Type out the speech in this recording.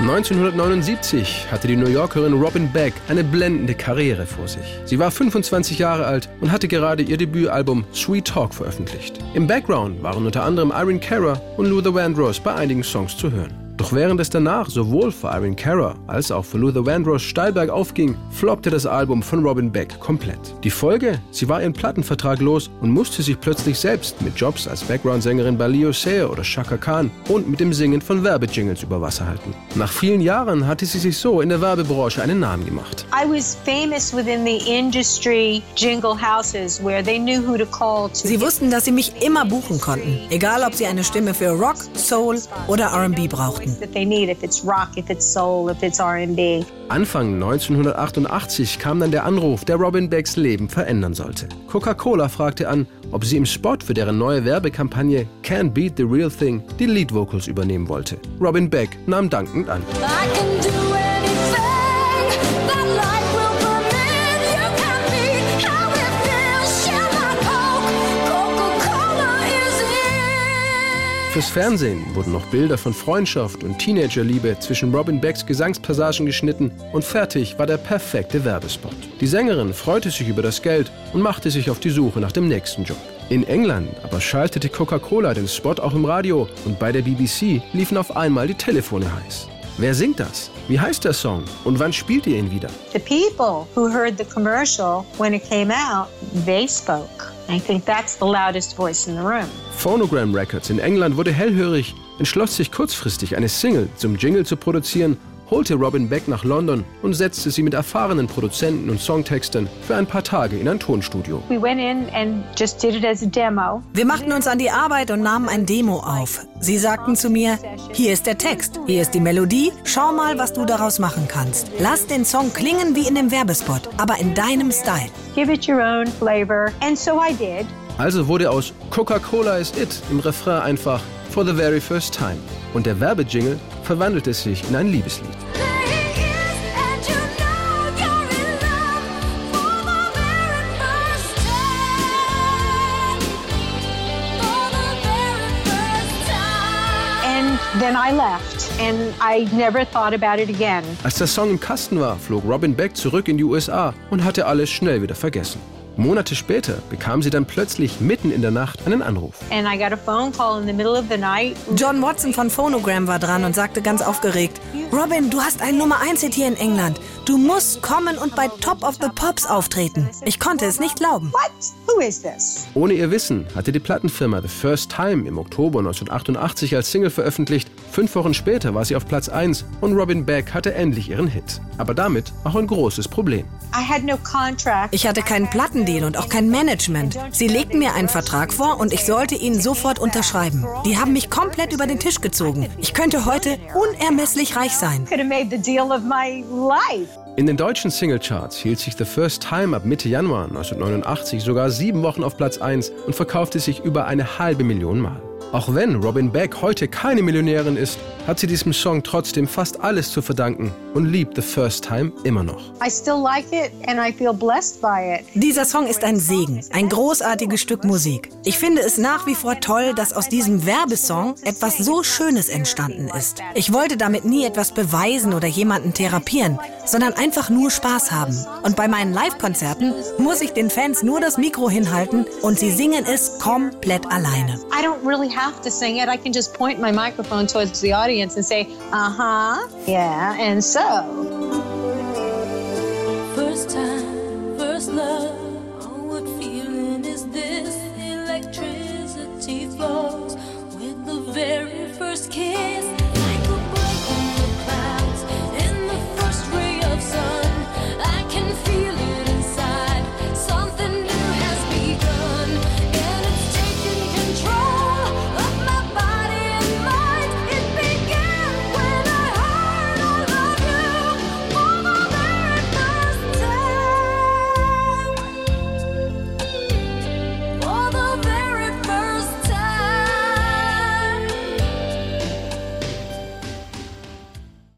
1979 hatte die New Yorkerin Robin Beck eine blendende Karriere vor sich. Sie war 25 Jahre alt und hatte gerade ihr Debütalbum Sweet Talk veröffentlicht. Im Background waren unter anderem Irene Cara und Luther Vandross bei einigen Songs zu hören. Doch während es danach sowohl für Irene Cara als auch für Luther Vandross steil bergauf ging, floppte das Album von Robin Beck komplett. Die Folge? Sie war ihren Plattenvertrag los und musste sich plötzlich selbst mit Jobs als Background-Sängerin bei Leo Sayer oder Shaka Khan und mit dem Singen von Werbejingles über Wasser halten. Nach vielen Jahren hatte sie sich so in der Werbebranche einen Namen gemacht. I was famous within the industry jingle houses where they knew who to call to Sie wussten, dass sie mich immer buchen konnten, egal ob sie eine Stimme für Rock, Soul oder R&B brauchten. That they need if it's rock, if it's soul, if it's R&B. Anfang 1988 kam dann der Anruf, der Robin Becks Leben verändern sollte. Coca-Cola fragte an, ob sie im Spot für deren neue Werbekampagne Can't Beat the Real Thing die Lead Vocals übernehmen wollte. Robin Beck nahm dankend an. Fürs Fernsehen wurden noch Bilder von Freundschaft und Teenagerliebe zwischen Robin Becks Gesangspassagen geschnitten und fertig war der perfekte Werbespot. Die Sängerin freute sich über das Geld und machte sich auf die Suche nach dem nächsten Job. In England aber schaltete Coca-Cola den Spot auch im Radio und bei der BBC liefen auf einmal die Telefone heiß. Wer singt das? Wie heißt der Song? Und wann spielt ihr ihn wieder? The people who heard the commercial when it came out, they spoke. I think that's the loudest voice in the room. Phonogram Records in England wurde hellhörig, entschloss sich kurzfristig eine Single zum Jingle zu produzieren, holte Robin Beck nach London und setzte sie mit erfahrenen Produzenten und Songtextern für ein paar Tage in ein Tonstudio. Wir machten uns an die Arbeit und nahmen ein Demo auf. Sie sagten zu mir, hier ist der Text, hier ist die Melodie, schau mal, was du daraus machen kannst. Lass den Song klingen wie in dem Werbespot, aber in deinem Style. Give it your own flavor. And so I did. Also wurde aus Coca-Cola is it im Refrain einfach For the very first time. Und der Werbejingle verwandelte sich in ein Liebeslied. Then I left. And I never thought about it again. Als der Song im Kasten war, flog Robin Beck zurück in die USA und hatte alles schnell wieder vergessen. Monate später bekam sie dann plötzlich mitten in der Nacht einen Anruf. John Watson von Phonogram war dran und sagte ganz aufgeregt, Robin, du hast einen Nummer 1 Hit hier in England. Du musst kommen und bei Top of the Pops auftreten. Ich konnte es nicht glauben. What? Who is this? Ohne ihr Wissen hatte die Plattenfirma The First Time im Oktober 1988 als Single veröffentlicht. Fünf Wochen später war sie auf Platz 1 und Robin Beck hatte endlich ihren Hit. Aber damit auch ein großes Problem. I had no contract. Ich hatte keinen Plattendeal und auch kein Management. Sie legten mir einen Vertrag vor und ich sollte ihn sofort unterschreiben. Die haben mich komplett über den Tisch gezogen. Ich könnte heute unermesslich reich sein. In den deutschen Singlecharts hielt sich The First Time ab Mitte Januar 1989 sogar sieben Wochen auf Platz 1 und verkaufte sich über eine halbe Million Mal. Auch wenn Robin Beck heute keine Millionärin ist, hat sie diesem Song trotzdem fast alles zu verdanken und liebt The First Time immer noch. I still like it and I feel blessed by it. Dieser Song ist ein Segen, ein großartiges Stück Musik. Ich finde es nach wie vor toll, dass aus diesem Werbesong etwas so Schönes entstanden ist. Ich wollte damit nie etwas beweisen oder jemanden therapieren, sondern einfach nur Spaß haben. Und bei meinen Live-Konzerten muss ich den Fans nur das Mikro hinhalten und sie singen es komplett alleine. I don't really have to sing it. I can just point my microphone towards the audience and say, uh huh, yeah, and so. First time, first love.